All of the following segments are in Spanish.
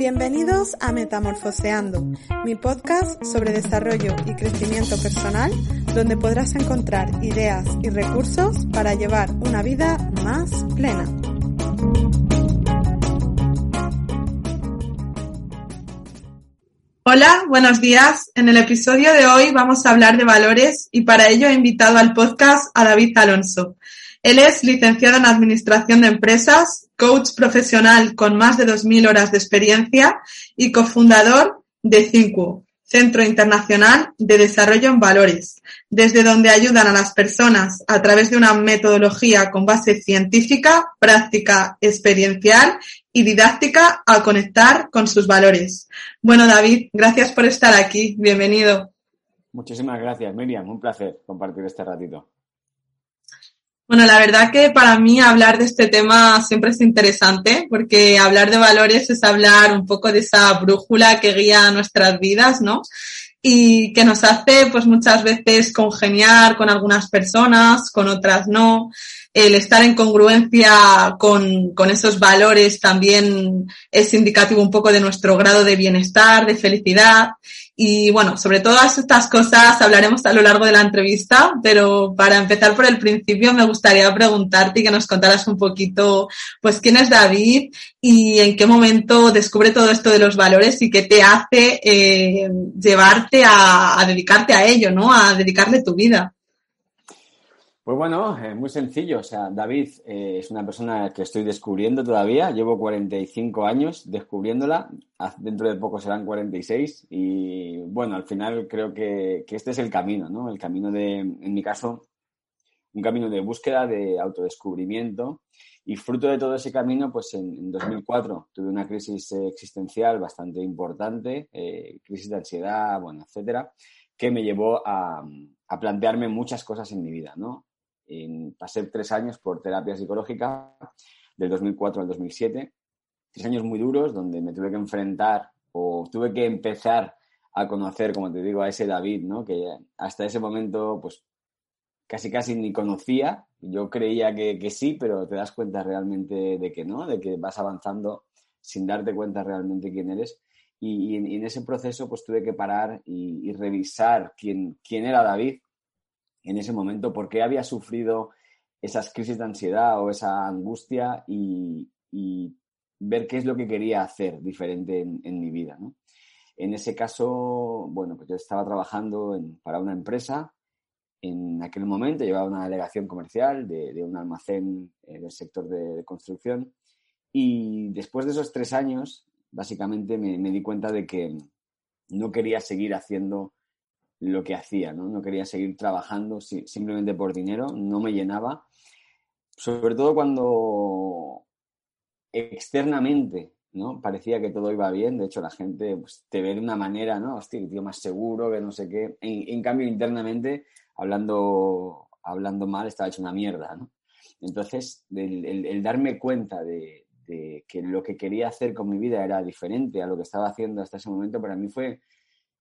Bienvenidos a Metamorfoseando, mi podcast sobre desarrollo y crecimiento personal, donde podrás encontrar ideas y recursos para llevar una vida más plena. Hola, buenos días. En el episodio de hoy vamos a hablar de valores y para ello he invitado al podcast a David Alonso. Él es licenciado en Administración de Empresas, coach profesional con más de 2.000 horas de experiencia y cofundador de CINCU, Centro Internacional de Desarrollo en Valores, desde donde ayudan a las personas a través de una metodología con base científica, práctica, experiencial y didáctica a conectar con sus valores. Bueno, David, gracias por estar aquí. Bienvenido. Muchísimas gracias, Miriam. Un placer compartir este ratito. Bueno, la verdad que para mí hablar de este tema siempre es interesante porque hablar de valores es hablar un poco de esa brújula que guía nuestras vidas, ¿no? Y que nos hace pues muchas veces congeniar con algunas personas, con otras no. El estar en congruencia con, con esos valores también es indicativo un poco de nuestro grado de bienestar, de felicidad. Y bueno, sobre todas estas cosas hablaremos a lo largo de la entrevista, pero para empezar por el principio me gustaría preguntarte y que nos contaras un poquito, pues, quién es David y en qué momento descubre todo esto de los valores y qué te hace eh, llevarte a, a dedicarte a ello, ¿no? A dedicarle tu vida. Pues bueno, es muy sencillo. O sea, David eh, es una persona que estoy descubriendo todavía. Llevo 45 años descubriéndola. Dentro de poco serán 46. Y bueno, al final creo que, este es el camino, ¿no? El camino de, en mi caso, un camino de búsqueda, de autodescubrimiento. Y fruto de todo ese camino, pues en, 2004 tuve una crisis existencial bastante importante, eh, crisis de ansiedad, bueno, etcétera, que me llevó a, a plantearme muchas cosas en mi vida, ¿no? Pasé tres años por terapia psicológica, del 2004 al 2007. Tres años muy duros donde me tuve que enfrentar o tuve que empezar a conocer, como te digo, a ese David, ¿no? Que hasta ese momento, pues, casi casi ni conocía. Yo creía que, sí, pero te das cuenta realmente de que no, de que vas avanzando sin darte cuenta realmente quién eres. Y, en, ese proceso, pues, tuve que parar y, y revisar quién, quién era David en ese momento, por qué había sufrido esas crisis de ansiedad o esa angustia y, ver qué es lo que quería hacer diferente en, mi vida. En ese caso, bueno, pues yo estaba trabajando para una empresa. En aquel momento llevaba una delegación comercial de, un almacén eh, del sector de, construcción. Y después de esos tres años, básicamente me, me di cuenta de que no quería seguir haciendo lo que hacía, ¿no? No quería seguir trabajando simplemente por dinero, no me llenaba. Sobre todo cuando externamente, ¿no? Parecía que todo iba bien, de hecho la gente pues, te ve de una manera, ¿no? Hostia, tío más seguro, que no sé qué. En, cambio, internamente, hablando, hablando mal, estaba hecho una mierda, ¿no? Entonces, el, darme cuenta de, de que lo que quería hacer con mi vida era diferente a lo que estaba haciendo hasta ese momento, para mí fue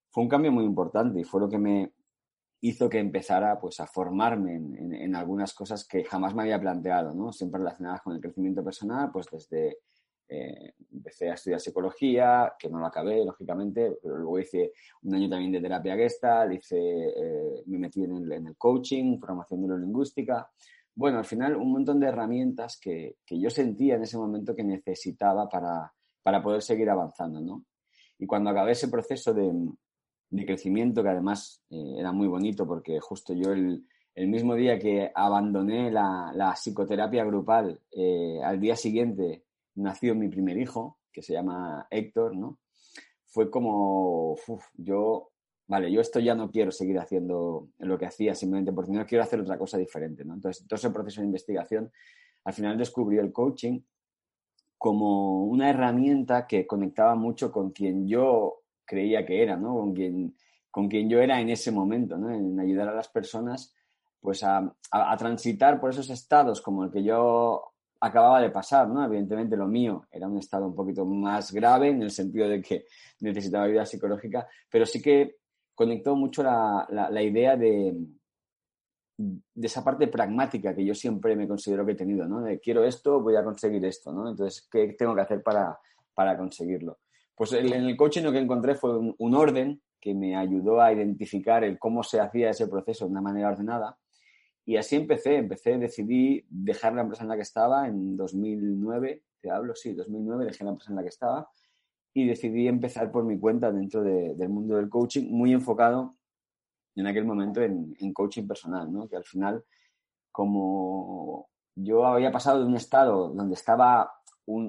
fue un cambio muy importante y fue lo que me hizo que empezara pues a formarme en, algunas cosas que jamás me había planteado, ¿no? Siempre relacionadas con el crecimiento personal, pues desde eh, empecé a estudiar psicología, que no lo acabé, lógicamente, pero luego hice un año también de terapia gestal, hice, eh, me metí en el, en el, coaching, formación neurolingüística. Bueno, al final un montón de herramientas que, que yo sentía en ese momento que necesitaba para, para poder seguir avanzando, ¿no? Y cuando acabé ese proceso de, de crecimiento que además eh, era muy bonito porque justo yo el, mismo día que abandoné la, psicoterapia grupal, eh, al día siguiente nació mi primer hijo, que se llama Héctor, ¿no? Fue como, yo, vale, yo esto ya no quiero seguir haciendo lo que hacía simplemente porque no quiero hacer otra cosa diferente, ¿no? Entonces, todo ese proceso de investigación, al final descubrí el coaching como una herramienta que conectaba mucho con quien yo creía que era, ¿no? Con quien, con quien yo era en ese momento, ¿no? En ayudar a las personas, pues a, transitar por esos estados como el que yo acababa de pasar, ¿no? Evidentemente lo mío era un estado un poquito más grave en el sentido de que necesitaba ayuda psicológica, pero sí que conectó mucho la, idea de, de esa parte pragmática que yo siempre me considero que he tenido, ¿no? Quiero esto, voy a conseguir esto, ¿no? Entonces, ¿qué tengo que hacer para, para conseguirlo? Pues en el coaching lo que encontré fue un, orden que me ayudó a identificar el cómo se hacía ese proceso de una manera ordenada. Y así empecé, empecé, decidí dejar la empresa en la que estaba en 2009, te hablo, sí, 2009 dejé la empresa en la que estaba y decidí empezar por mi cuenta dentro del mundo del coaching, muy enfocado en aquel momento en, coaching personal, ¿no? Que al final, como yo había pasado de un estado donde estaba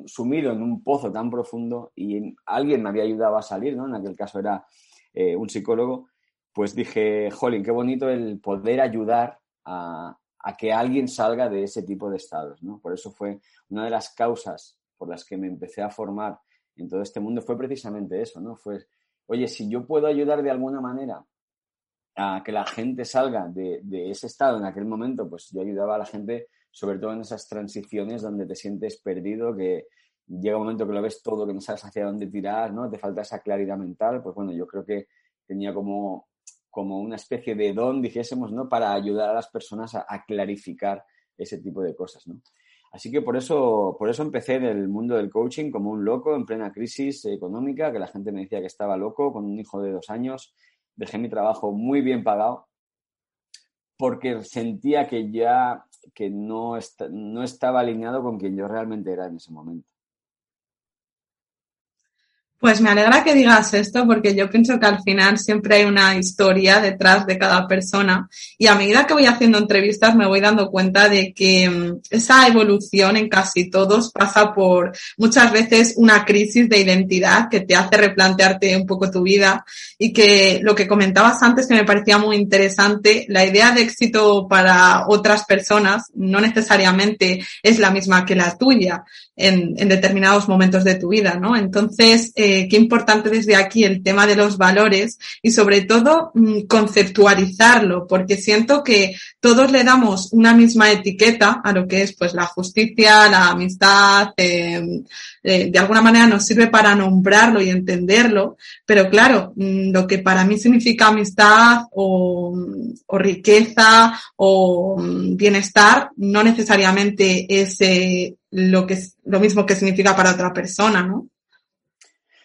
sumido en un pozo tan profundo y alguien me había ayudado a salir, ¿no? En aquel caso era eh, un psicólogo, pues dije, jolín, qué bonito el poder ayudar a, a, que alguien salga de ese tipo de estados, ¿no? Por eso fue una de las causas por las que me empecé a formar en todo este mundo, fue precisamente eso, ¿no? Fue, oye, si yo puedo ayudar de alguna manera a que la gente salga de, ese estado en aquel momento, pues yo ayudaba a la gente, sobre todo en esas transiciones donde te sientes perdido, que llega un momento que lo ves todo, que no sabes hacia dónde tirar, ¿no? Te falta esa claridad mental, pues bueno, yo creo que tenía como, como una especie de don, dijésemos, ¿no? Para ayudar a las personas a, clarificar ese tipo de cosas, ¿no? Así que por eso, por eso empecé en el mundo del coaching como un loco en plena crisis económica, que la gente me decía que estaba loco, con un hijo de dos años, dejé mi trabajo muy bien pagado porque sentía que ya que no, no estaba alineado con quien yo realmente era en ese momento. Pues me alegra que digas esto porque yo pienso que al final siempre hay una historia detrás de cada persona y a medida que voy haciendo entrevistas me voy dando cuenta de que mm, esa evolución en casi todos pasa por muchas veces una crisis de identidad que te hace replantearte un poco tu vida y que lo que comentabas antes que me parecía muy interesante, la idea de éxito para otras personas no necesariamente es la misma que la tuya en, determinados momentos de tu vida, ¿no? Entonces, eh, qué importante desde aquí el tema de los valores y sobre todo mm, conceptualizarlo, porque siento que todos le damos una misma etiqueta a lo que es pues la justicia, la amistad, em, eh, de alguna manera nos sirve para nombrarlo y entenderlo, pero claro, mm, lo que para mí significa amistad o, o riqueza o mm, bienestar no necesariamente es eh, lo que es lo mismo que significa para otra persona, ¿no?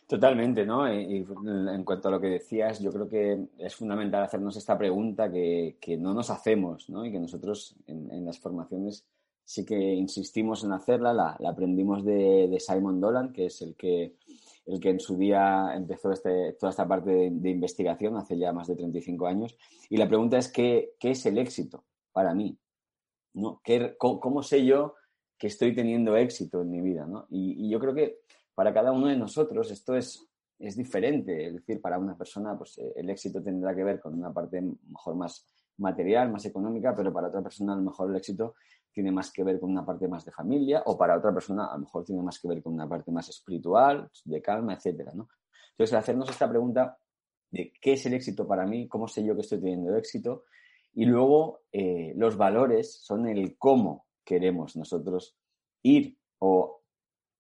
Totalmente, ¿no? Y, en cuanto a lo que decías, yo creo que es fundamental hacernos esta pregunta que, no nos hacemos, ¿no? Y que nosotros en, las formaciones sí que insistimos en hacerla. La, aprendimos de, Simon Dolan, que es el que, el que en su día empezó este, toda esta parte de, investigación hace ya más de 35 años. Y la pregunta es, ¿qué, qué es el éxito para mí? ¿No? ¿Qué, cómo, sé yo que estoy teniendo éxito en mi vida? ¿no? y yo creo que para cada uno de nosotros esto es, es diferente. Es decir, para una persona pues, eh, el éxito tendrá que ver con una parte mejor más material, más económica, pero para otra persona a lo mejor el éxito tiene más que ver con una parte más de familia o para otra persona a lo mejor tiene más que ver con una parte más espiritual, de calma, etcétera, ¿no? Entonces, hacernos esta pregunta de qué es el éxito para mí, cómo sé yo que estoy teniendo éxito, y luego eh, los valores son el cómo queremos nosotros ir o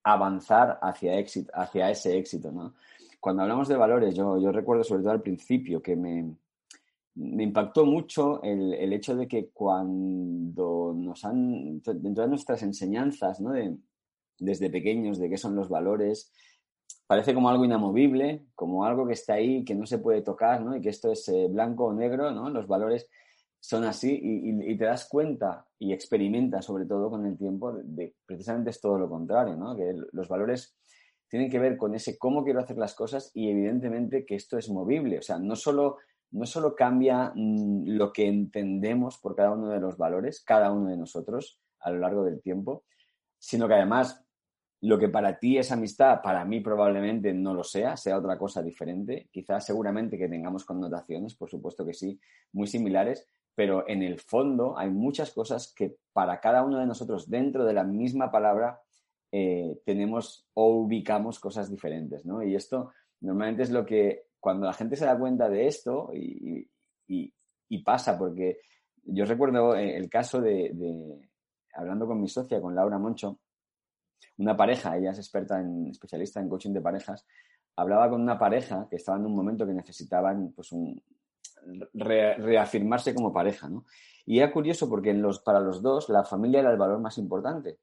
avanzar hacia, éxito, hacia ese éxito, ¿no? Cuando hablamos de valores, yo, recuerdo sobre todo al principio que me, impactó mucho el, hecho de que cuando nos han, dentro de nuestras enseñanzas, ¿no? De, desde pequeños, de qué son los valores, parece como algo inamovible, como algo que está ahí, que no se puede tocar, ¿no? Y que esto es eh, blanco o negro, ¿no? Los valores son así y, te das cuenta y experimentas sobre todo con el tiempo de, precisamente es todo lo contrario, ¿no? Que los valores tienen que ver con ese cómo quiero hacer las cosas y evidentemente que esto es movible, o sea, no solo, no solo cambia mm, lo que entendemos por cada uno de los valores, cada uno de nosotros a lo largo del tiempo, sino que además lo que para ti es amistad, para mí probablemente no lo sea, sea otra cosa diferente. Quizás seguramente que tengamos connotaciones, por supuesto que sí, muy similares, pero en el fondo hay muchas cosas que para cada uno de nosotros dentro de la misma palabra eh, tenemos o ubicamos cosas diferentes, ¿no? Y esto normalmente es lo que cuando la gente se da cuenta de esto y, pasa, porque yo recuerdo eh, el caso de, hablando con mi socia, con Laura Moncho, una pareja, ella es experta en, especialista en coaching de parejas, hablaba con una pareja que estaba en un momento que necesitaban pues un, reafirmarse como pareja, ¿no? Y era curioso porque en los, para los dos la familia era el valor más importante,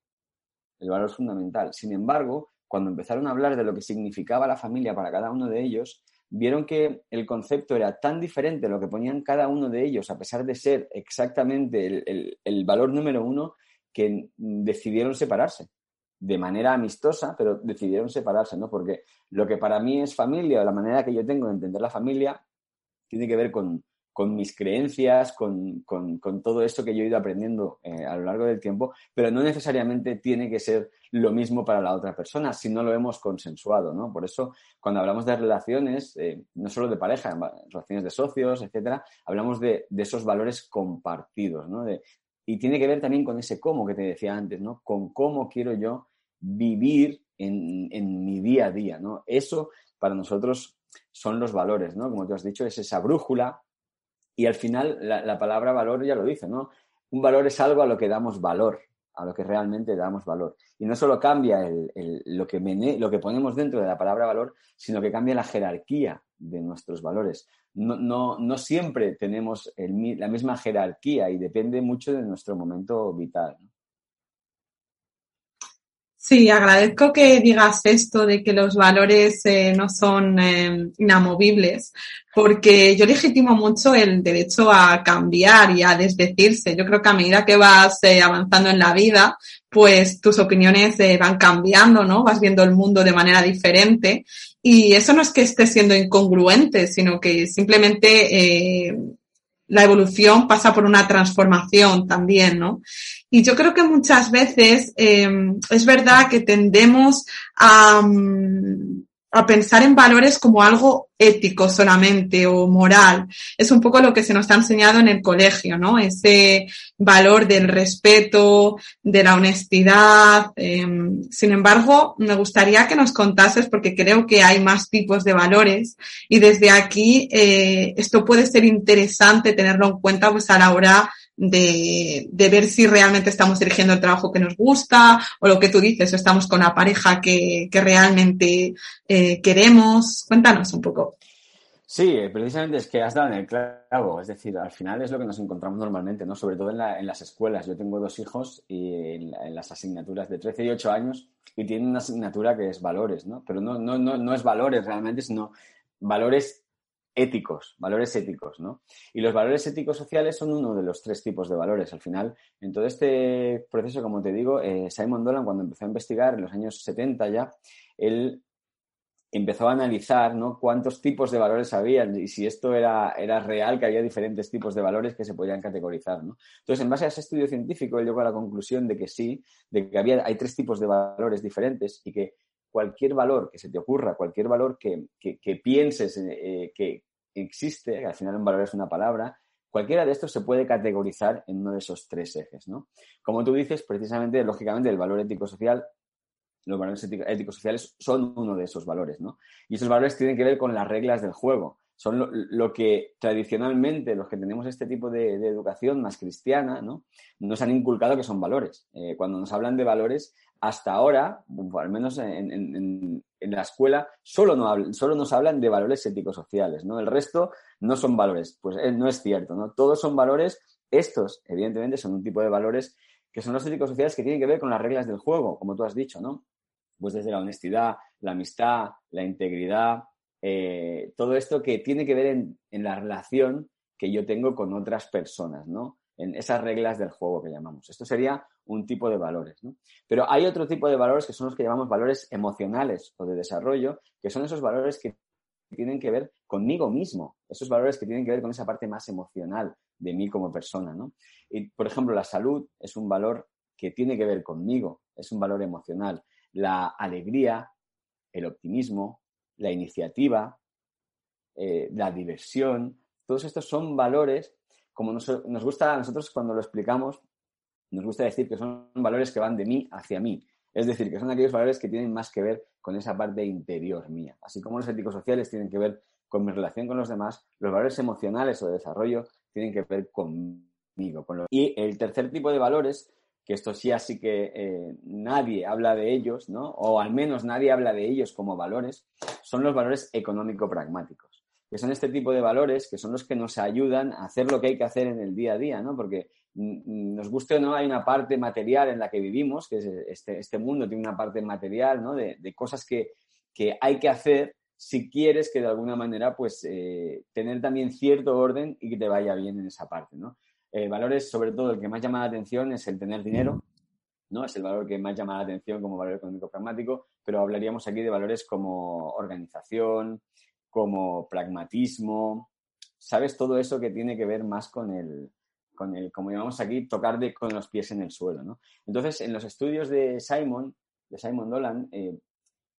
el valor fundamental. Sin embargo, cuando empezaron a hablar de lo que significaba la familia para cada uno de ellos, vieron que el concepto era tan diferente lo que ponían cada uno de ellos, a pesar de ser exactamente el, valor número uno, que decidieron separarse de manera amistosa, pero decidieron separarse, ¿no? Porque lo que para mí es familia, o la manera que yo tengo de entender la familia, tiene que ver con, con mis creencias, con, todo esto que yo he ido aprendiendo eh, a lo largo del tiempo, pero no necesariamente tiene que ser lo mismo para la otra persona si no lo hemos consensuado, ¿no? Por eso, cuando hablamos de relaciones, eh, no solo de pareja, relaciones de socios, etcétera, hablamos de, esos valores compartidos, ¿no? y tiene que ver también con ese cómo que te decía antes, ¿no? Con cómo quiero yo vivir en, en mi día a día, ¿no? Eso para nosotros son los valores, ¿no? Como tú has dicho, es esa brújula y al final la, palabra valor ya lo dice, ¿no? Un valor es algo a lo que damos valor, a lo que realmente damos valor. Y no solo cambia lo, que ponemos dentro de la palabra valor, sino que cambia la jerarquía de nuestros valores. No, siempre tenemos la misma jerarquía y depende mucho de nuestro momento vital. Sí, agradezco que digas esto de que los valores eh, no son eh, inamovibles, porque yo legitimo mucho el derecho a cambiar y a desdecirse. Yo creo que a medida que vas eh, avanzando en la vida, pues tus opiniones van cambiando, ¿no? Vas viendo el mundo de manera diferente. Y eso no es que esté siendo incongruente, sino que simplemente la evolución pasa por una transformación también, ¿no? Y yo creo que muchas veces eh, es verdad que tendemos a, mm, a pensar en valores como algo ético solamente o moral. Es un poco lo que se nos ha enseñado en el colegio, ¿no? Ese valor del respeto, de la honestidad. Em, sin embargo, me gustaría que nos contases, porque creo que hay más tipos de valores y desde aquí eh, esto puede ser interesante tenerlo en cuenta pues a la hora de, de, ver si realmente estamos eligiendo el trabajo que nos gusta o lo que tú dices, o estamos con la pareja que, que realmente eh, queremos. Cuéntanos un poco. Sí, precisamente es que has dado en el clavo, es decir, al final es lo que nos encontramos normalmente, ¿no? Sobre todo en, la, en las escuelas. Yo tengo dos hijos y en, en, las asignaturas de 13 y 8 años y tienen una asignatura que es valores, ¿no? Pero no, no, no, no es valores realmente, sino valores éticos, valores éticos, ¿no? Y los valores éticos sociales son uno de los tres tipos de valores. Al final, en todo este proceso, como te digo, eh, Simon Dolan, cuando empezó a investigar en los años 70 ya, él empezó a analizar ¿no? cuántos tipos de valores había y si esto era, era real, que había diferentes tipos de valores que se podían categorizar. ¿no? Entonces, en base a ese estudio científico, él llegó a la conclusión de que sí, de que había, hay tres tipos de valores diferentes y que cualquier valor que se te ocurra, cualquier valor que, pienses eh, que existe, que al final un valor es una palabra, cualquiera de estos se puede categorizar en uno de esos tres ejes. ¿no? Como tú dices, precisamente, lógicamente, el valor ético-social los valores éticos sociales son uno de esos valores, ¿no? Y esos valores tienen que ver con las reglas del juego. Son lo, que tradicionalmente los que tenemos este tipo de, educación más cristiana, ¿no? Nos han inculcado que son valores. Eh, cuando nos hablan de valores, hasta ahora, al menos en, la escuela, solo, no solo nos hablan de valores éticos sociales, ¿no? El resto no son valores. Pues eh, no es cierto, ¿no? Todos son valores. Estos, evidentemente, son un tipo de valores que son los éticos sociales que tienen que ver con las reglas del juego, como tú has dicho, ¿no? Pues desde la honestidad, la amistad, la integridad, eh, todo esto que tiene que ver en, en la relación que yo tengo con otras personas, ¿no? en esas reglas del juego que llamamos. Esto sería un tipo de valores. ¿no? Pero hay otro tipo de valores que son los que llamamos valores emocionales o de desarrollo, que son esos valores que tienen que ver conmigo mismo, esos valores que tienen que ver con esa parte más emocional de mí como persona. ¿no? Y, por ejemplo, la salud es un valor que tiene que ver conmigo, es un valor emocional. La alegría, el optimismo, la iniciativa, eh, la diversión, todos estos son valores como nos, gusta a nosotros cuando lo explicamos, nos gusta decir que son valores que van de mí hacia mí. Es decir, que son aquellos valores que tienen más que ver con esa parte interior mía. Así como los éticos sociales tienen que ver con mi relación con los demás, los valores emocionales o de desarrollo tienen que ver conmigo. Con Y el tercer tipo de valores, que esto sí así que eh, nadie habla de ellos, ¿no? o al menos nadie habla de ellos como valores, son los valores económico-pragmáticos que son este tipo de valores que son los que nos ayudan a hacer lo que hay que hacer en el día a día, ¿no? Porque nos guste o no, hay una parte material en la que vivimos, que es este, este mundo tiene una parte material, ¿no? De, cosas que, hay que hacer si quieres que de alguna manera, pues, eh, tener también cierto orden y que te vaya bien en esa parte, ¿no? Valores, sobre todo, el que más llama la atención es el tener dinero, ¿no? Es el valor que más llama la atención como valor económico pragmático, pero hablaríamos aquí de valores como organización, como pragmatismo, ¿sabes? Todo eso que tiene que ver más con el, con el, como llamamos aquí, tocar de, con los pies en el suelo, ¿no? Entonces, en los estudios de Simon, de Simon Dolan, eh,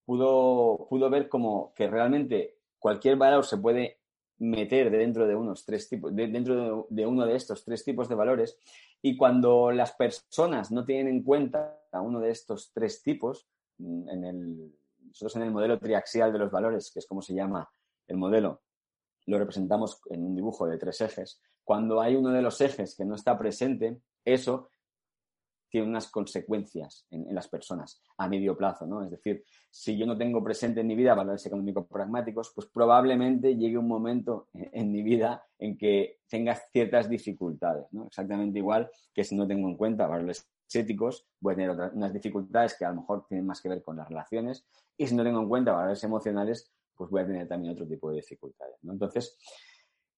pudo, pudo ver como que realmente cualquier valor se puede meter dentro de unos tres tipos, dentro de, uno de estos tres tipos de valores, y cuando las personas no tienen en cuenta a uno de estos tres tipos, mm, en el, nosotros en el modelo triaxial de los valores, que es como se llama el modelo, lo representamos en un dibujo de tres ejes, cuando hay uno de los ejes que no está presente, eso tiene unas consecuencias en, las personas a medio plazo, ¿no? Es decir, si yo no tengo presente en mi vida valores económicos pragmáticos, pues probablemente llegue un momento en, mi vida en que tenga ciertas dificultades, ¿no? Exactamente igual que si no tengo en cuenta valores éticos, voy a tener unas dificultades que a lo mejor tienen más que ver con las relaciones y si no tengo en cuenta valores emocionales, pues voy a tener también otro tipo de dificultades, ¿no? Entonces,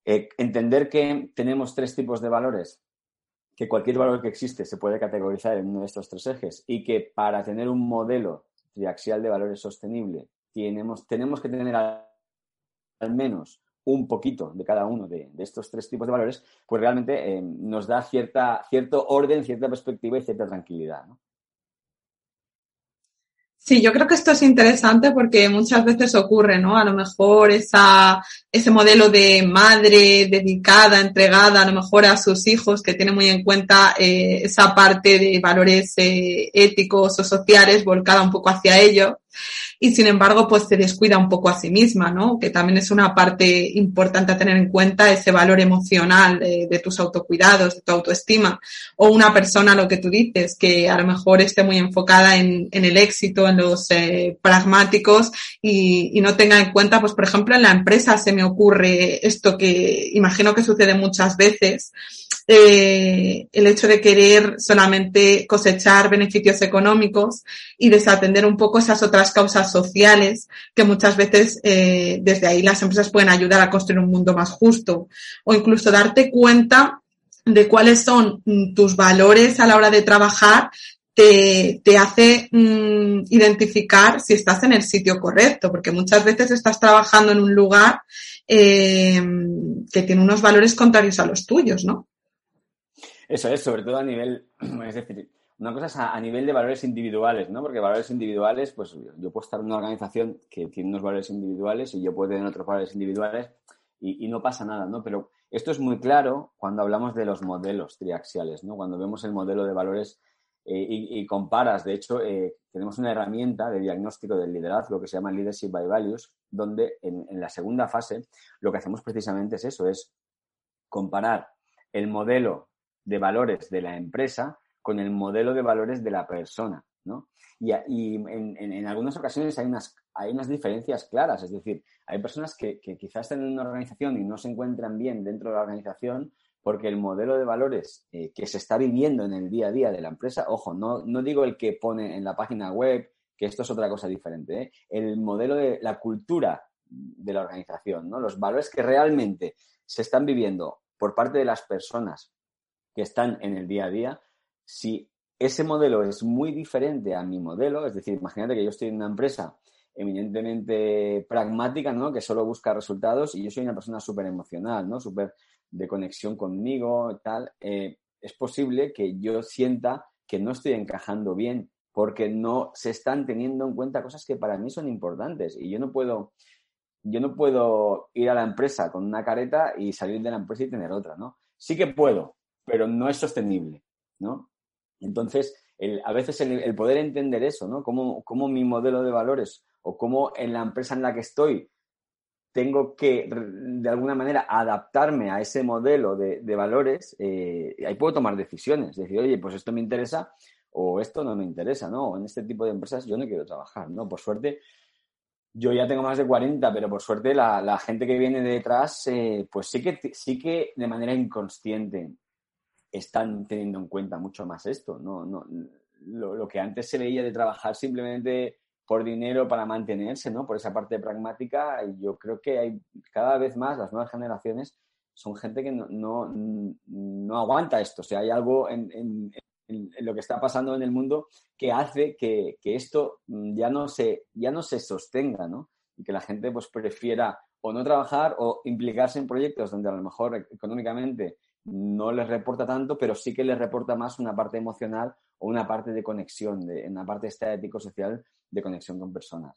eh, entender que tenemos tres tipos de valores, que cualquier valor que existe se puede categorizar en uno de estos tres ejes y que para tener un modelo triaxial de valores sostenible tenemos, tenemos que tener al, menos un poquito de cada uno de, estos tres tipos de valores, pues realmente eh, nos da cierta, cierto orden, cierta perspectiva y cierta tranquilidad. Sí, yo creo que esto es interesante porque muchas veces ocurre, ¿no? A lo mejor esa, ese modelo de madre dedicada, entregada a lo mejor a sus hijos, que tiene muy en cuenta eh, esa parte de valores eh, éticos o sociales volcada un poco hacia ello y sin embargo pues se descuida un poco a sí misma, ¿no? Que también es una parte importante a tener en cuenta ese valor emocional de, tus autocuidados, de tu autoestima o una persona, lo que tú dices, que a lo mejor esté muy enfocada en, el éxito, en los eh, pragmáticos y, y, no tenga en cuenta, pues por ejemplo en la empresa se me ocurre esto que imagino que sucede muchas veces, eh, el hecho de querer solamente cosechar beneficios económicos y desatender un poco esas otras causas sociales que muchas veces eh, desde ahí las empresas pueden ayudar a construir un mundo más justo o incluso darte cuenta de cuáles son mm, tus valores a la hora de trabajar te, te hace mm, identificar si estás en el sitio correcto, porque muchas veces estás trabajando en un lugar eh, que tiene unos valores contrarios a los tuyos, ¿no? Eso es, sobre todo a nivel, es decir, una cosa es a, nivel de valores individuales, ¿no? Porque valores individuales, pues yo puedo estar en una organización que tiene unos valores individuales y yo puedo tener otros valores individuales y, no pasa nada, ¿no? Pero esto es muy claro cuando hablamos de los modelos triaxiales, ¿no? Cuando vemos el modelo de valores eh, y, comparas, de hecho, eh, tenemos una herramienta de diagnóstico del liderazgo que se llama Leadership by Values, donde en la segunda fase lo que hacemos precisamente es eso, es comparar el modelo de valores de la empresa con el modelo de valores de la persona, ¿no? Y, en, algunas ocasiones hay unas, hay unas diferencias claras, es decir, hay personas que, quizás están en una organización y no se encuentran bien dentro de la organización porque el modelo de valores eh, que se está viviendo en el día a día de la empresa, ojo, no, no digo el que pone en la página web, que esto es otra cosa diferente, ¿eh? el modelo de la cultura de la organización, ¿no? los valores que realmente se están viviendo por parte de las personas que están en el día a día, si ese modelo es muy diferente a mi modelo, es decir, imagínate que yo estoy en una empresa eminentemente pragmática, ¿no? Que solo busca resultados y yo soy una persona súper emocional, ¿no? Súper de conexión conmigo, tal. Eh, es posible que yo sienta que no estoy encajando bien porque no se están teniendo en cuenta cosas que para mí son importantes y yo no puedo yo no puedo ir a la empresa con una careta y salir de la empresa y tener otra, ¿no? Sí que puedo, pero no es sostenible, ¿no? Entonces, a veces el, poder entender eso, ¿no? Cómo, cómo, mi modelo de valores o cómo en la empresa en la que estoy tengo que, de alguna manera, adaptarme a ese modelo de, valores, eh, ahí puedo tomar decisiones. Decir, oye, pues esto me interesa o esto no me interesa, ¿no? En este tipo de empresas yo no quiero trabajar, ¿no? Por suerte, yo ya tengo más de 40, pero por suerte la, gente que viene detrás, eh, pues sí que, sí que de manera inconsciente están teniendo en cuenta mucho más esto. No, no, lo, que antes se veía de trabajar simplemente por dinero para mantenerse, ¿no? Por esa parte pragmática, yo creo que hay cada vez más las nuevas generaciones son gente que no, no, aguanta esto. O sea, hay algo en, lo que está pasando en el mundo que hace que, esto ya no, se, ya no se sostenga, ¿no? Y que la gente pues prefiera o no trabajar o implicarse en proyectos donde a lo mejor económicamente no les reporta tanto, pero sí que les reporta más una parte emocional o una parte de conexión, de, una parte estético-social de conexión con personas.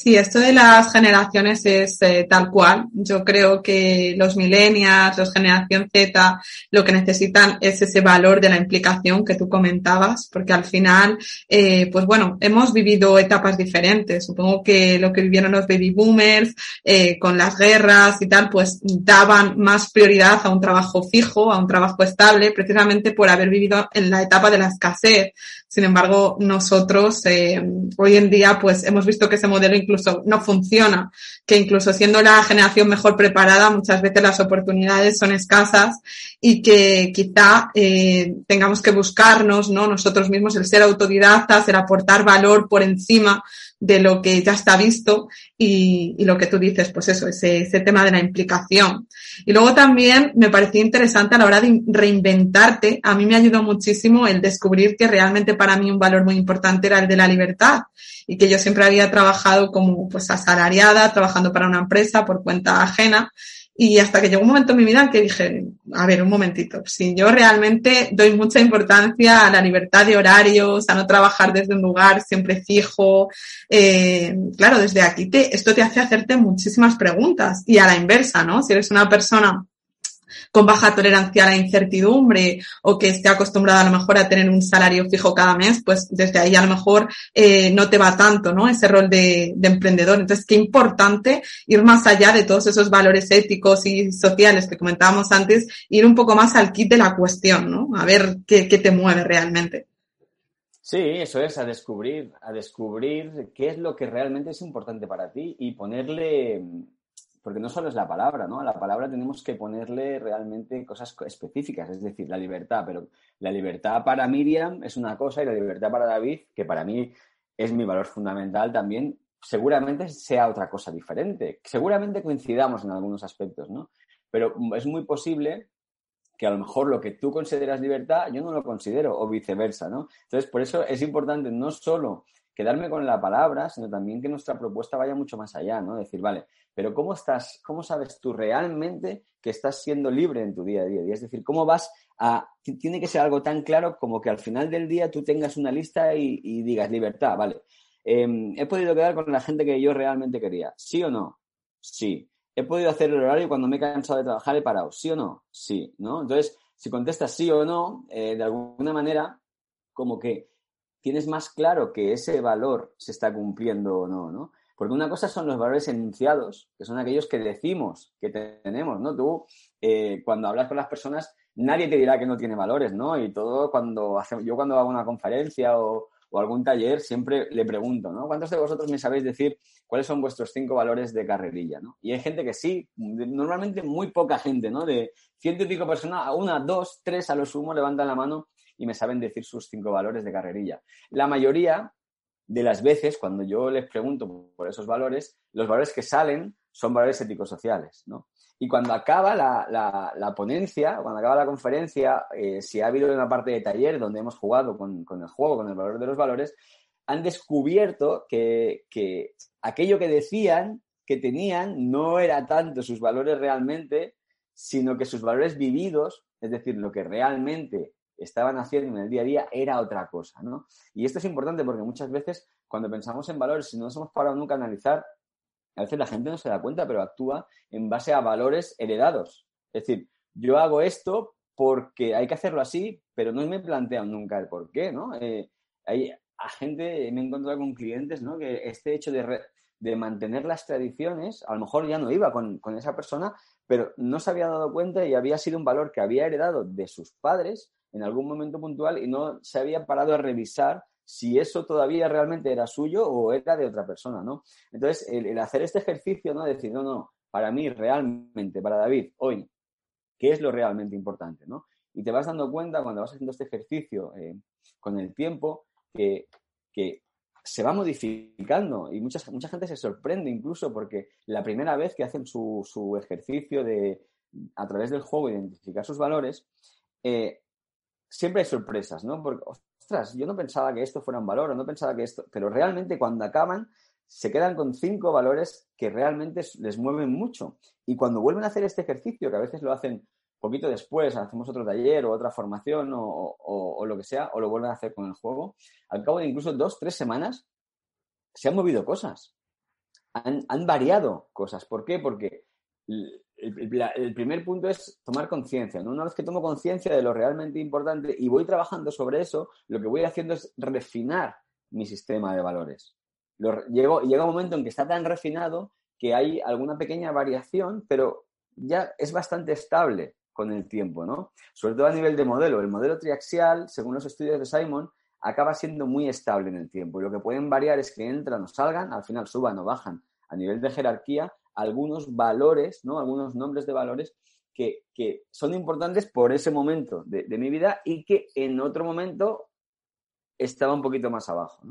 Sí, esto de las generaciones es eh, tal cual. Yo creo que los millennials, los generación Z, lo que necesitan es ese valor de la implicación que tú comentabas, porque al final, eh, pues bueno, hemos vivido etapas diferentes. Supongo que lo que vivieron los baby boomers, eh, con las guerras y tal, pues daban más prioridad a un trabajo fijo, a un trabajo estable, precisamente por haber vivido en la etapa de la escasez. Sin embargo, nosotros eh, hoy en día, pues hemos visto que ese modelo incluso no funciona, que incluso siendo la generación mejor preparada, muchas veces las oportunidades son escasas y que quizá eh, tengamos que buscarnos, ¿no? Nosotros mismos el ser autodidactas, el aportar valor por encima de lo que ya está visto y, y, lo que tú dices, pues eso, ese, ese tema de la implicación. Y luego también me pareció interesante a la hora de reinventarte. A mí me ayudó muchísimo el descubrir que realmente para mí un valor muy importante era el de la libertad y que yo siempre había trabajado como pues asalariada, trabajando para una empresa por cuenta ajena y hasta que llegó un momento en mi vida en que dije, a ver, un momentito, si yo realmente doy mucha importancia a la libertad de horarios, a no trabajar desde un lugar siempre fijo, eh, claro, desde aquí te, esto te hace hacerte muchísimas preguntas y a la inversa, ¿no? Si eres una persona con baja tolerancia a la incertidumbre o que esté acostumbrada a lo mejor a tener un salario fijo cada mes, pues desde ahí a lo mejor eh, no te va tanto, ¿no? Ese rol de, emprendedor. Entonces, qué importante ir más allá de todos esos valores éticos y sociales que comentábamos antes, ir un poco más al kit de la cuestión, ¿no? A ver qué, qué te mueve realmente. Sí, eso es, a descubrir, a descubrir qué es lo que realmente es importante para ti y ponerle porque no solo es la palabra, ¿no? A la palabra tenemos que ponerle realmente cosas específicas, es decir, la libertad, pero la libertad para Miriam es una cosa y la libertad para David, que para mí es mi valor fundamental también, seguramente sea otra cosa diferente. Seguramente coincidamos en algunos aspectos, ¿no? Pero es muy posible que a lo mejor lo que tú consideras libertad, yo no lo considero, o viceversa, ¿no? Entonces, por eso es importante no solo quedarme con la palabra, sino también que nuestra propuesta vaya mucho más allá, ¿no? Decir, vale, pero ¿cómo estás, cómo sabes tú realmente que estás siendo libre en tu día a día? Es decir, ¿cómo vas a, tiene que ser algo tan claro como que al final del día tú tengas una lista y, digas libertad, vale. Em, he podido quedar con la gente que yo realmente quería, ¿sí o no? Sí. He podido hacer el horario cuando me he cansado de trabajar, he parado, ¿sí o no? Sí, ¿no? Entonces, si contestas sí o no, eh, de alguna manera, como que tienes más claro que ese valor se está cumpliendo o no, ¿no? Porque una cosa son los valores enunciados, que son aquellos que decimos que tenemos, ¿no? Tú, eh, cuando hablas con las personas, nadie te dirá que no tiene valores, ¿no? Y todo cuando yo cuando hago una conferencia o, o algún taller, siempre le pregunto, ¿no? ¿Cuántos de vosotros me sabéis decir cuáles son vuestros cinco valores de carrerilla, ¿no? Y hay gente que sí, normalmente muy poca gente, ¿no? De ciento y pico personas, a una, dos, tres a lo sumo levantan la mano y me saben decir sus cinco valores de carrerilla. La mayoría de las veces, cuando yo les pregunto por esos valores, los valores que salen son valores éticos-sociales, ¿no? Y cuando acaba la, ponencia, cuando acaba la conferencia, eh, si ha habido una parte de taller donde hemos jugado con, el juego, con el valor de los valores, han descubierto que, que aquello que decían que tenían no era tanto sus valores realmente, sino que sus valores vividos, es decir, lo que realmente estaban haciendo en el día a día era otra cosa, ¿no? Y esto es importante porque muchas veces cuando pensamos en valores, si no nos hemos parado nunca a analizar, a veces la gente no se da cuenta, pero actúa en base a valores heredados. Es decir, yo hago esto porque hay que hacerlo así, pero no me plantean nunca el por qué, ¿no? Eh, hay a gente, me he encontrado con clientes, ¿no? Que este hecho de, de mantener las tradiciones, a lo mejor ya no iba con, con esa persona, pero no se había dado cuenta y había sido un valor que había heredado de sus padres en algún momento puntual y no se había parado a revisar si eso todavía realmente era suyo o era de otra persona, ¿no? Entonces, el, hacer este ejercicio, ¿no? Decir, no, no, para mí realmente, para David, hoy, qué es lo realmente importante, ¿no? Y te vas dando cuenta cuando vas haciendo este ejercicio eh, con el tiempo que, que se va modificando y mucha, mucha gente se sorprende incluso porque la primera vez que hacen su, su ejercicio de a través del juego identificar sus valores, eh, siempre hay sorpresas, ¿no? Porque, ostras, yo no pensaba que esto fuera un valor o no pensaba que esto, pero realmente cuando acaban se quedan con cinco valores que realmente les mueven mucho. Y cuando vuelven a hacer este ejercicio, que a veces lo hacen poquito después, hacemos otro taller o otra formación o, lo que sea, o lo vuelven a hacer con el juego, al cabo de incluso dos, tres semanas, se han movido cosas. Han, han variado cosas. ¿Por qué? Porque el, primer punto es tomar conciencia. Una vez que tomo conciencia de lo realmente importante y voy trabajando sobre eso, lo que voy haciendo es refinar mi sistema de valores. llega un momento en que está tan refinado que hay alguna pequeña variación, pero ya es bastante estable con el tiempo, ¿no? Sobre todo a nivel de modelo. El modelo triaxial, según los estudios de Simon, acaba siendo muy estable en el tiempo. Y lo que pueden variar es que entran o salgan, al final suban o bajan a nivel de jerarquía, algunos valores, ¿no? Algunos nombres de valores que, son importantes por ese momento de, mi vida y que en otro momento estaba un poquito más abajo.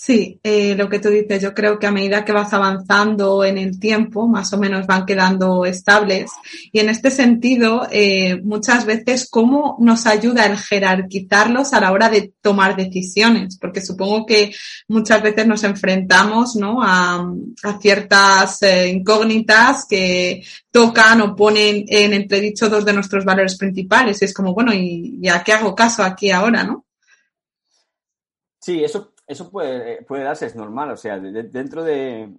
Sí, eh, lo que tú dices, yo creo que a medida que vas avanzando en el tiempo, más o menos van quedando estables. Y en este sentido, eh, muchas veces, ¿cómo nos ayuda el jerarquizarlos a la hora de tomar decisiones? Porque supongo que muchas veces nos enfrentamos ¿no? a, ciertas eh, incógnitas que tocan o ponen en entredicho dos de nuestros valores principales. Y es como, bueno, ¿y, y a qué hago caso aquí ahora, no? Sí, eso eso puede, puede darse, es normal, o sea, dentro de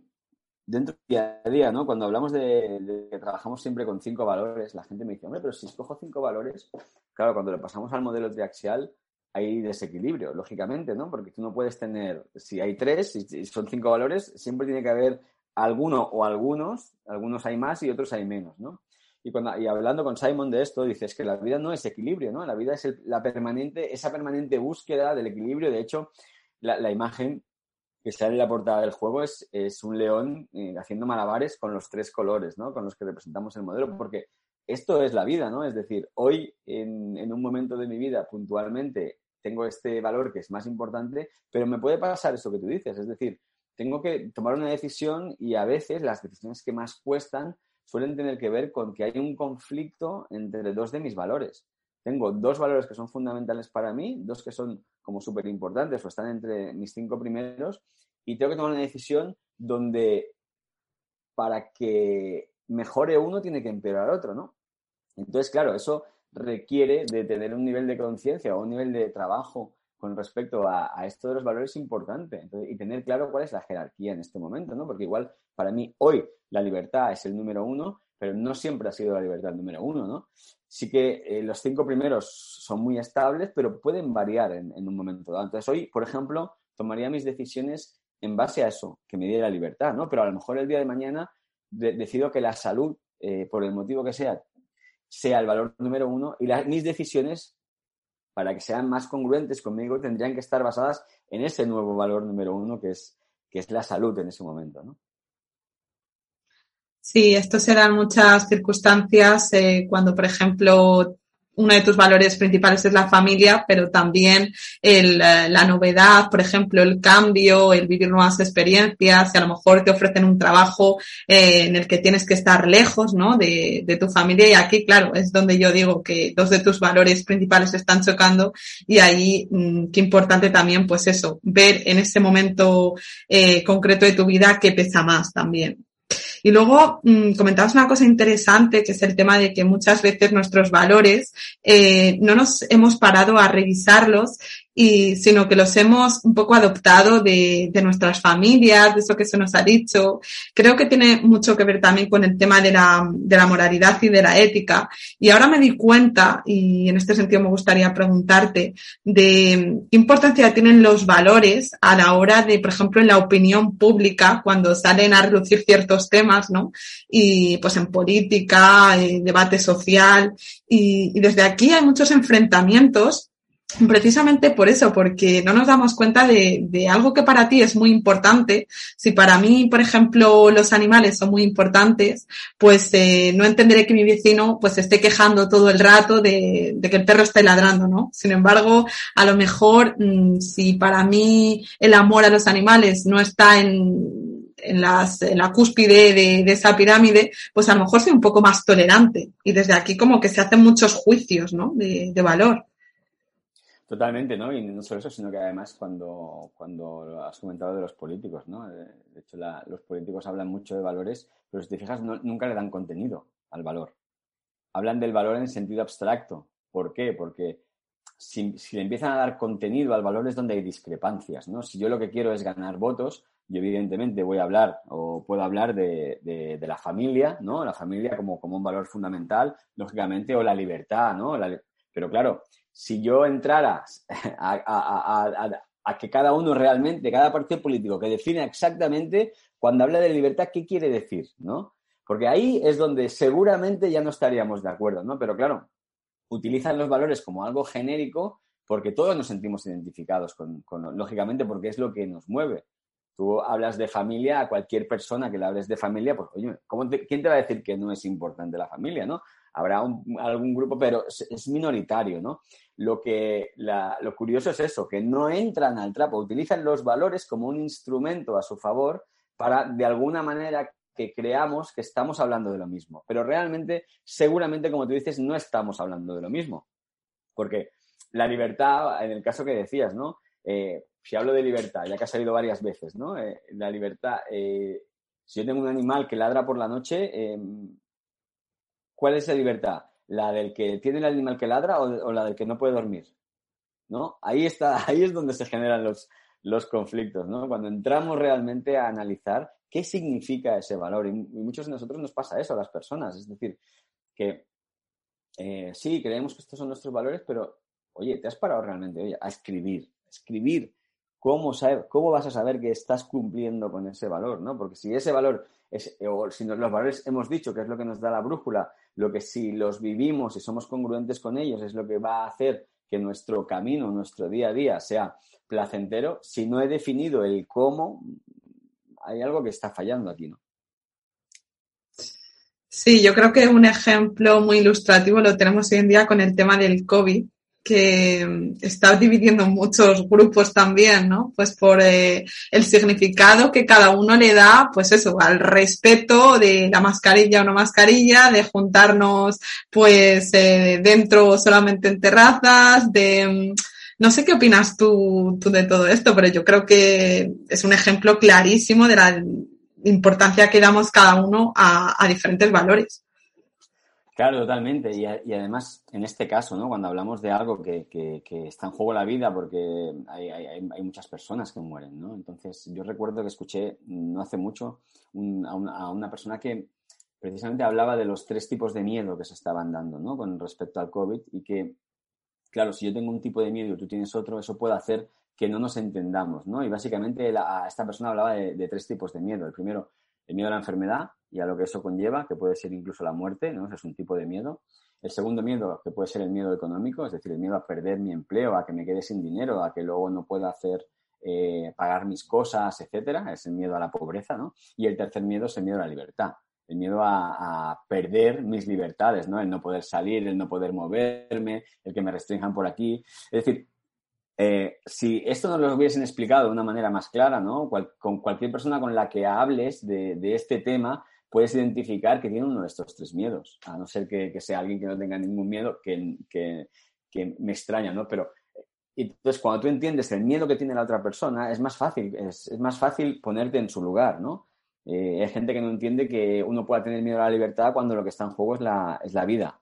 dentro del día a día, ¿no? Cuando hablamos de, que trabajamos siempre con cinco valores, la gente me dice, hombre, pero si escojo cinco valores, claro, cuando lo pasamos al modelo triaxial hay desequilibrio, lógicamente, ¿no? Porque tú no puedes tener, si hay tres, si son cinco valores, siempre tiene que haber alguno o algunos, algunos hay más y otros hay menos, ¿no? Y, cuando, y hablando con Simon de esto, dices que la vida no es equilibrio, ¿no? La vida es la permanente, esa permanente búsqueda del equilibrio. De hecho, la, imagen que sale en la portada del juego es, es un león eh, haciendo malabares con los tres colores, ¿no? Con los que representamos el modelo, porque esto es la vida, ¿no? Es decir, hoy en, en, un momento de mi vida puntualmente tengo este valor que es más importante, pero me puede pasar eso que tú dices, es decir, tengo que tomar una decisión y a veces las decisiones que más cuestan suelen tener que ver con que hay un conflicto entre dos de mis valores. Tengo dos valores que son fundamentales para mí, dos que son como súper importantes o están entre mis cinco primeros y tengo que tomar una decisión donde para que mejore uno tiene que empeorar otro, ¿no? Entonces, claro, eso requiere de tener un nivel de conciencia o un nivel de trabajo con respecto a, esto de los valores importante y tener claro cuál es la jerarquía en este momento, ¿no? Porque igual para mí hoy la libertad es el número uno, pero no siempre ha sido la libertad el número uno, ¿no? Sí que eh, los cinco primeros son muy estables, pero pueden variar en, un momento dado. Entonces, hoy, por ejemplo, tomaría mis decisiones en base a eso, que me diera libertad, ¿no? Pero a lo mejor el día de mañana decido que la salud, eh, por el motivo que sea, sea el valor número uno y mis decisiones, para que sean más congruentes conmigo, tendrían que estar basadas en ese nuevo valor número uno, que es, que es la salud en ese momento, ¿no? Sí, esto se dan muchas circunstancias eh, cuando, por ejemplo, uno de tus valores principales es la familia, pero también eh, la novedad, por ejemplo, el cambio, el vivir nuevas experiencias, y a lo mejor te ofrecen un trabajo eh, en el que tienes que estar lejos, ¿no? De, tu familia y aquí, claro, es donde yo digo que dos de tus valores principales están chocando y ahí, mmm, qué importante también, pues eso, ver en ese momento concreto de tu vida qué pesa más también. Y luego mmm, comentabas una cosa interesante, que es el tema de que muchas veces nuestros valores eh, no nos hemos parado a revisarlos y, sino que los hemos un poco adoptado de, de, nuestras familias, de eso que se nos ha dicho. Creo que tiene mucho que ver también con el tema de la, de la moralidad y de la ética. Y ahora me di cuenta, y en este sentido me gustaría preguntarte, de qué importancia tienen los valores a la hora de, por ejemplo, en la opinión pública, cuando salen a reducir ciertos temas, ¿no? Y pues en política, en debate social. Y, y desde aquí hay muchos enfrentamientos Precisamente por eso, porque no nos damos cuenta de, de, algo que para ti es muy importante. Si para mí, por ejemplo, los animales son muy importantes, pues eh, no entenderé que mi vecino pues esté quejando todo el rato de, de, que el perro esté ladrando, ¿no? Sin embargo, a lo mejor, mmm, si para mí el amor a los animales no está en, en, las, en la cúspide de, de, esa pirámide, pues a lo mejor soy un poco más tolerante. Y desde aquí como que se hacen muchos juicios, ¿no? De, de valor. Totalmente, ¿no? Y no solo eso, sino que además cuando, cuando has comentado de los políticos, ¿no? De hecho, la, los políticos hablan mucho de valores, pero si te fijas, no, nunca le dan contenido al valor. Hablan del valor en sentido abstracto. ¿Por qué? Porque si, si, le empiezan a dar contenido al valor es donde hay discrepancias, ¿no? Si yo lo que quiero es ganar votos, yo evidentemente voy a hablar o puedo hablar de, de, la familia, ¿no? La familia como, como un valor fundamental, lógicamente, o la libertad, ¿no? La, pero claro, si yo entrara a, que cada uno realmente, cada partido político que define exactamente cuando habla de libertad, ¿qué quiere decir? ¿no? Porque ahí es donde seguramente ya no estaríamos de acuerdo, ¿no? Pero claro, utilizan los valores como algo genérico porque todos nos sentimos identificados con, con lógicamente, porque es lo que nos mueve. Tú hablas de familia a cualquier persona que le hables de familia, pues, oye, ¿cómo te, ¿quién te va a decir que no es importante la familia, no? Habrá algún grupo, pero es, minoritario, ¿no? Lo, que, lo curioso es eso, que no entran al trapo, utilizan los valores como un instrumento a su favor para, de alguna manera, que creamos que estamos hablando de lo mismo. Pero realmente, seguramente, como tú dices, no estamos hablando de lo mismo. Porque la libertad, en el caso que decías, ¿no? Eh, si hablo de libertad, ya que ha salido varias veces, ¿no? Eh, la libertad, eh, si yo tengo un animal que ladra por la noche, em, ¿cuál es la libertad? ¿La del que tiene el animal que ladra o, la del que no puede dormir? ¿No? Ahí está, ahí es donde se generan los, los conflictos, ¿no? Cuando entramos realmente a analizar qué significa ese valor. Y, muchos de nosotros nos pasa eso a las personas. Es decir, que eh, sí, creemos que estos son nuestros valores, pero oye, ¿te has parado realmente oye, a escribir? Escribir. ¿Cómo, saber, ¿Cómo vas a saber que estás cumpliendo con ese valor? ¿no? Porque si ese valor, es, o si los valores hemos dicho que es lo que nos da la brújula, lo que si los vivimos y somos congruentes con ellos es lo que va a hacer que nuestro camino, nuestro día a día sea placentero, si no he definido el cómo, hay algo que está fallando aquí, ¿no? Sí, yo creo que un ejemplo muy ilustrativo lo tenemos hoy en día con el tema del COVID, que está dividiendo muchos grupos también, ¿no? Pues por eh, el significado que cada uno le da, pues eso, al respeto de la mascarilla o no mascarilla, de juntarnos pues eh, dentro solamente en terrazas, de... No sé qué opinas tú, de todo esto, pero yo creo que es un ejemplo clarísimo de la importancia que damos cada uno a diferentes valores. Claro, totalmente. Y, además, en este caso, ¿no? cuando hablamos de algo que, está en juego la vida, porque hay, muchas personas que mueren, ¿no? Entonces, yo recuerdo que escuché no hace mucho a, una, a, persona que precisamente hablaba de los tres tipos de miedo que se estaban dando, ¿no? Con respecto al COVID y que, claro, si yo tengo un tipo de miedo y tú tienes otro, eso puede hacer que no nos entendamos, ¿no? Y básicamente la, esta persona hablaba de tres tipos de miedo. El primero, el miedo a la enfermedad y a lo que eso conlleva, que puede ser incluso la muerte, ¿no? Ese es un tipo de miedo. El segundo miedo, que puede ser el miedo económico, es decir, el miedo a perder mi empleo, a que me quede sin dinero, a que luego no pueda hacer, eh, pagar mis cosas, etcétera. Es el miedo a la pobreza, ¿no? Y el tercer miedo es el miedo a la libertad. El miedo a, perder mis libertades, ¿no? El no poder salir, el no poder moverme, el que me restrinjan por aquí. Es decir, eh, si esto nos lo hubiesen explicado de una manera más clara, ¿no? Con cualquier persona con la que hables de, de, este tema, puedes identificar que tiene uno de estos tres miedos, a no ser que, que sea alguien que no tenga ningún miedo, que, que, que, me extraña, ¿no? Pero entonces cuando tú entiendes el miedo que tiene la otra persona, es más fácil, es, es más fácil ponerte en su lugar, ¿no? Eh, hay gente que no entiende que uno pueda tener miedo a la libertad cuando lo que está en juego es la, es la vida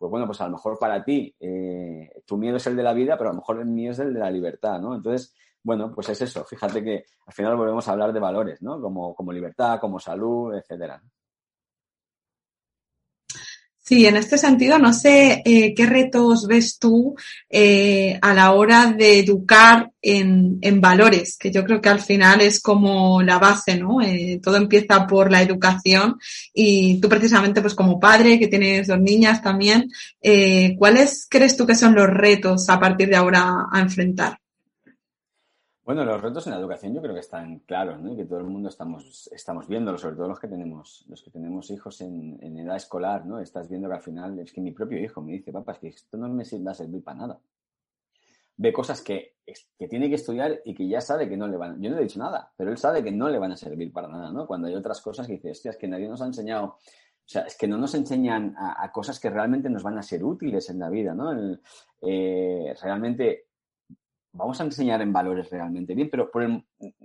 pues bueno, pues a lo mejor para ti eh, tu miedo es el de la vida, pero a lo mejor el mío es el de la libertad, ¿no? Entonces, bueno, pues es eso. Fíjate que al final volvemos a hablar de valores, ¿no? Como, como libertad, como salud, etcétera. Sí, en este sentido, no sé eh, qué retos ves tú eh, a la hora de educar en, en, valores, que yo creo que al final es como la base, ¿no? Eh, todo empieza por la educación y tú precisamente, pues como padre, que tienes dos niñas también, eh, ¿cuáles crees tú que son los retos a partir de ahora a enfrentar? Bueno, los retos en la educación yo creo que están claros, ¿no? Y que todo el mundo estamos, estamos viéndolo, sobre todo los que tenemos, los que tenemos hijos en, edad escolar, ¿no? Estás viendo que al final es que mi propio hijo me dice, papá, es que esto no me va a servir para nada. Ve cosas que, que tiene que estudiar y que ya sabe que no le van, yo no le he dicho nada, pero él sabe que no le van a servir para nada, ¿no? Cuando hay otras cosas que dice, hostia, es que nadie nos ha enseñado o sea, es que no nos enseñan a, cosas que realmente nos van a ser útiles en la vida, ¿no? Eh, realmente vamos a enseñar en valores realmente bien, pero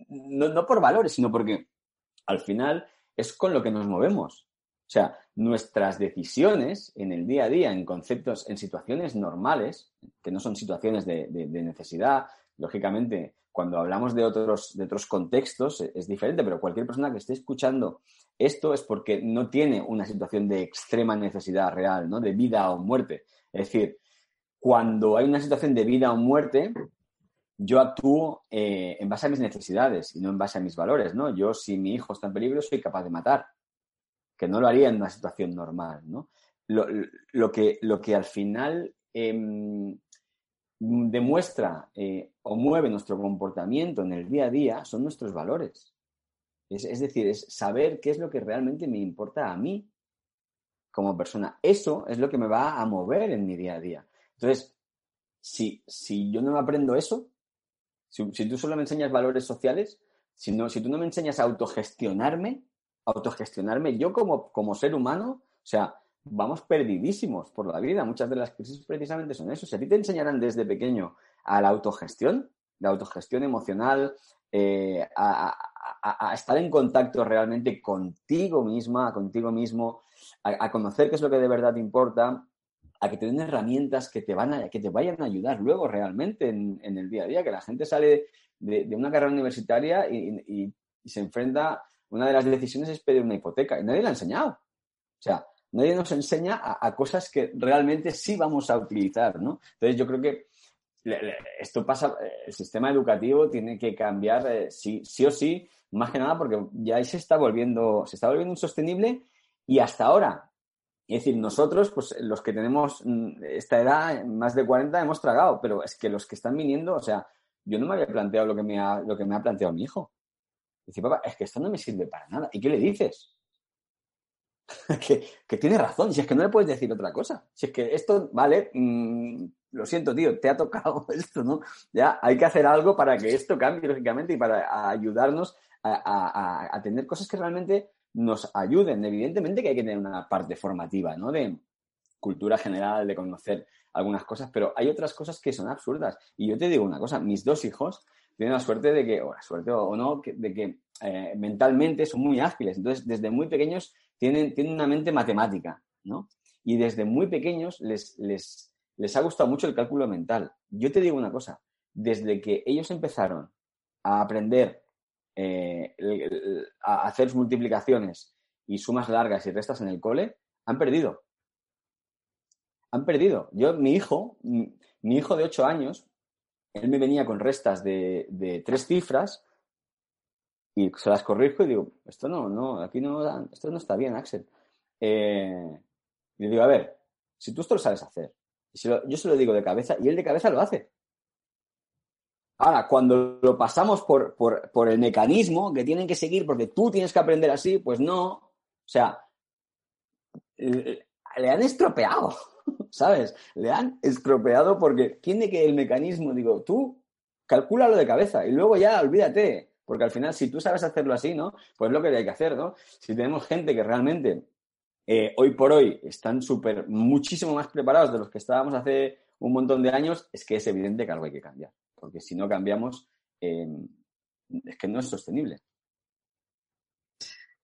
no, por valores, sino porque al final es con lo que nos movemos. O sea, nuestras decisiones en el día a día, en conceptos, en situaciones normales, que no son situaciones de, necesidad, lógicamente, cuando hablamos de otros, de otros contextos es diferente, pero cualquier persona que esté escuchando esto es porque no tiene una situación de extrema necesidad real, ¿no? De vida o muerte. Es decir, cuando hay una situación de vida o muerte, yo actúo eh, en base a mis necesidades y no en base a mis valores, ¿no? Yo, si mi hijo está en peligro, soy capaz de matar, que no lo haría en una situación normal, ¿no? Lo, que, lo que al final em, demuestra eh, o mueve nuestro comportamiento en el día a día son nuestros valores. Es, es, decir, es saber qué es lo que realmente me importa a mí como persona. Eso es lo que me va a mover en mi día a día. Entonces, si, si yo no aprendo eso, si, tú solo me enseñas valores sociales, si, si tú no me enseñas a autogestionarme, autogestionarme yo como, como ser humano, o sea, vamos perdidísimos por la vida. Muchas de las crisis precisamente son eso. Si a ti te enseñaran desde pequeño a la autogestión, la autogestión emocional, eh, a, estar en contacto realmente contigo misma, contigo mismo, a, conocer qué es lo que de verdad importa, que te den herramientas que te, van a, que te vayan a ayudar luego realmente en, el día a día, que la gente sale de, una carrera universitaria y, se enfrenta, una de las decisiones es pedir una hipoteca y nadie la ha enseñado. O sea, nadie nos enseña a, cosas que realmente sí vamos a utilizar, ¿no? Entonces yo creo que esto pasa, el sistema educativo tiene que cambiar eh, sí, sí o sí, más que nada porque ya se está volviendo, se está volviendo insostenible y hasta ahora es decir, nosotros, pues los que tenemos mm, esta edad, más de 40, hemos tragado, pero es que los que están viniendo, o sea, yo no me había planteado lo que me ha, lo que me ha planteado mi hijo. Dice, papá, es que esto no me sirve para nada. ¿Y qué le dices? que, tiene razón, si es que no le puedes decir otra cosa. Si es que esto, vale, mm, lo siento, tío, te ha tocado esto, ¿no? Ya hay que hacer algo para que esto cambie, lógicamente, y para ayudarnos a tener cosas que realmente nos ayuden. Evidentemente que hay que tener una parte formativa, ¿no? De cultura general, de conocer algunas cosas, pero hay otras cosas que son absurdas. Y yo te digo una cosa, mis dos hijos tienen la suerte de que, o la suerte o no, de que eh, mentalmente son muy ágiles. Entonces, desde muy pequeños tienen, tienen una mente matemática, ¿no? Y desde muy pequeños les, les, les ha gustado mucho el cálculo mental. Yo te digo una cosa, desde que ellos empezaron a aprender eh, hacer multiplicaciones y sumas largas y restas en el cole, han perdido. Han perdido. Yo, mi hijo, mi, hijo de 8 años, él me venía con restas de, tres cifras y se las corrijo y digo, esto no, no, aquí no, esto no está bien, Axel. Eh, y le digo, a ver, si tú esto lo sabes hacer, yo se lo digo de cabeza y él de cabeza lo hace. Ahora, cuando lo pasamos por, por, el mecanismo que tienen que seguir porque tú tienes que aprender así, pues no. O sea, le, han estropeado, ¿sabes? Le han estropeado porque tiene que el mecanismo, digo, tú calcúlalo de cabeza y luego ya olvídate, porque al final si tú sabes hacerlo así, ¿no? Pues lo que hay que hacer, ¿no? Si tenemos gente que realmente eh, hoy por hoy están súper, muchísimo más preparados de los que estábamos hace un montón de años, es que es evidente que algo hay que cambiar porque si no cambiamos, em, es que no es sostenible.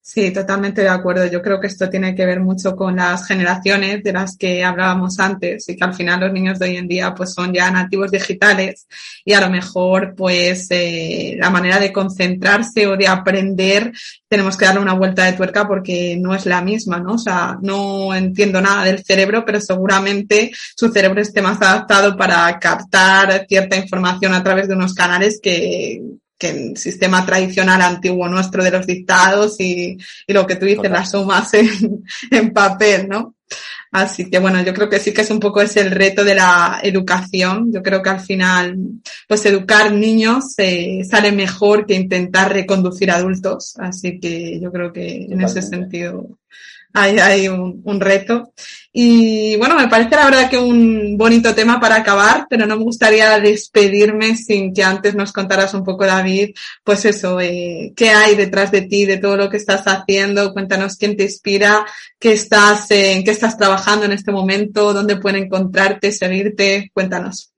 Sí, totalmente de acuerdo. Yo creo que esto tiene que ver mucho con las generaciones de las que hablábamos antes y que al final los niños de hoy en día pues son ya nativos digitales y a lo mejor pues eh, la manera de concentrarse o de aprender tenemos que darle una vuelta de tuerca porque no es la misma, ¿no? O sea, no entiendo nada del cerebro, pero seguramente su cerebro esté más adaptado para captar cierta información a través de unos canales que, que el sistema tradicional antiguo nuestro de los dictados y, y lo que tú dices, las sumas en, en, papel, ¿no? Así que bueno, yo creo que sí que es un poco ese el reto de la educación. Yo creo que al final, pues educar niños eh, sale mejor que intentar reconducir adultos. Así que yo creo que en ese sentido hay, hay un, un, reto. Y bueno, me parece la verdad que un bonito tema para acabar, pero no me gustaría despedirme sin que antes nos contaras un poco, David, pues eso, eh, qué hay detrás de ti, de todo lo que estás haciendo. Cuéntanos quién te inspira, qué estás, eh, en qué estás trabajando en este momento, dónde pueden encontrarte, seguirte. Cuéntanos.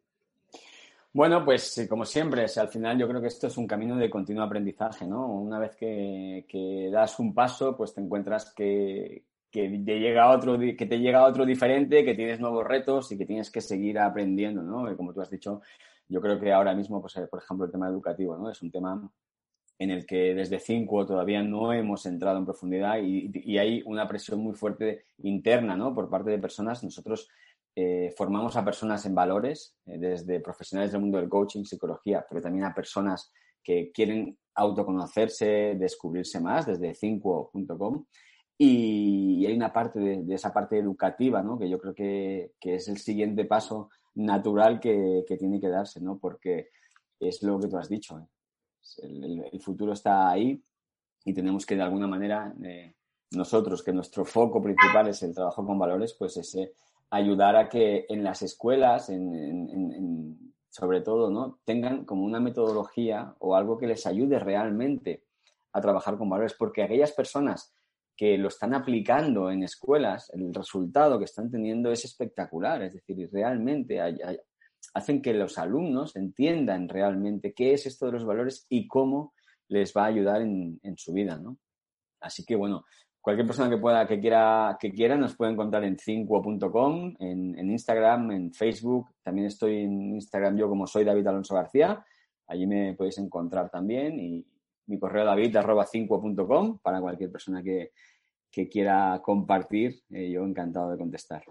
Bueno, pues como siempre, al final yo creo que esto es un camino de continuo aprendizaje, ¿no? Una vez que, das un paso, pues te encuentras que, te llega otro, que te llega otro diferente, que tienes nuevos retos y que tienes que seguir aprendiendo, ¿no? Y como tú has dicho, yo creo que ahora mismo, pues, por ejemplo, el tema educativo, ¿no? Es un tema en el que desde cinco todavía no hemos entrado en profundidad y, y hay una presión muy fuerte interna, ¿no? Por parte de personas. Nosotros eh, formamos a personas en valores, eh, desde profesionales del mundo del coaching, psicología, pero también a personas que quieren autoconocerse, descubrirse más, desde cinco.com. Y, hay una parte de, esa parte educativa, ¿no? Que yo creo que, que es el siguiente paso natural que, que, tiene que darse, ¿no? Porque es lo que tú has dicho. ¿eh? El, el, futuro está ahí y tenemos que de alguna manera eh, nosotros, que nuestro foco principal es el trabajo con valores, pues ese ayudar a que en las escuelas, en, en, en, sobre todo, ¿no? tengan como una metodología o algo que les ayude realmente a trabajar con valores, porque aquellas personas que lo están aplicando en escuelas, el resultado que están teniendo es espectacular, es decir, realmente hay, hay, hacen que los alumnos entiendan realmente qué es esto de los valores y cómo les va a ayudar en, en su vida, ¿no? Así que, bueno, cualquier persona que pueda, que quiera, que quiera, nos puede encontrar en cinco.com, en, en, Instagram, en Facebook. También estoy en Instagram yo como soy David Alonso García. Allí me podéis encontrar también. Y mi correo david para cualquier persona que, que quiera compartir. Eh, yo encantado de contestar.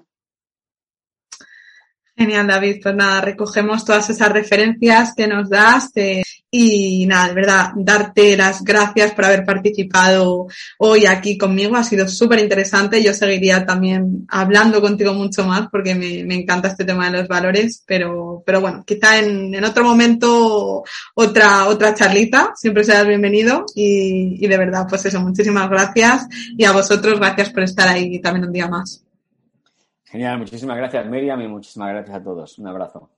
Genial, David. Pues nada, recogemos todas esas referencias que nos das. Te y nada, de verdad, darte las gracias por haber participado hoy aquí conmigo. Ha sido súper interesante. Yo seguiría también hablando contigo mucho más porque me, me, encanta este tema de los valores, pero, pero bueno, quizá en, en otro momento otra, otra charlita. Siempre serás bienvenido y, y de verdad, pues eso, muchísimas gracias y a vosotros gracias por estar ahí también un día más. Genial, muchísimas gracias Miriam y muchísimas gracias a todos. Un abrazo.